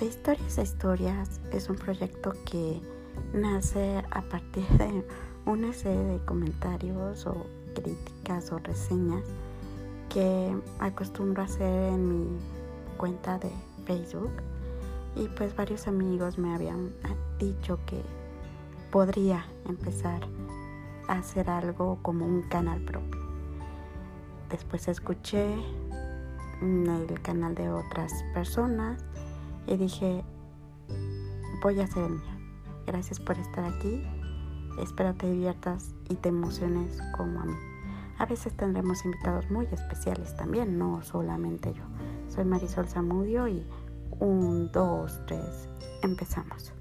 Historias a historias es un proyecto que nace a partir de una serie de comentarios o críticas o reseñas que acostumbro a hacer en mi cuenta de Facebook y pues varios amigos me habían dicho que podría empezar a hacer algo como un canal propio. Después escuché el canal de otras personas y dije, voy a hacer el mío. Gracias por estar aquí. Espero te diviertas y te emociones como a mí. A veces tendremos invitados muy especiales también, no solamente yo. Soy Marisol Zamudio y un, dos, tres, empezamos.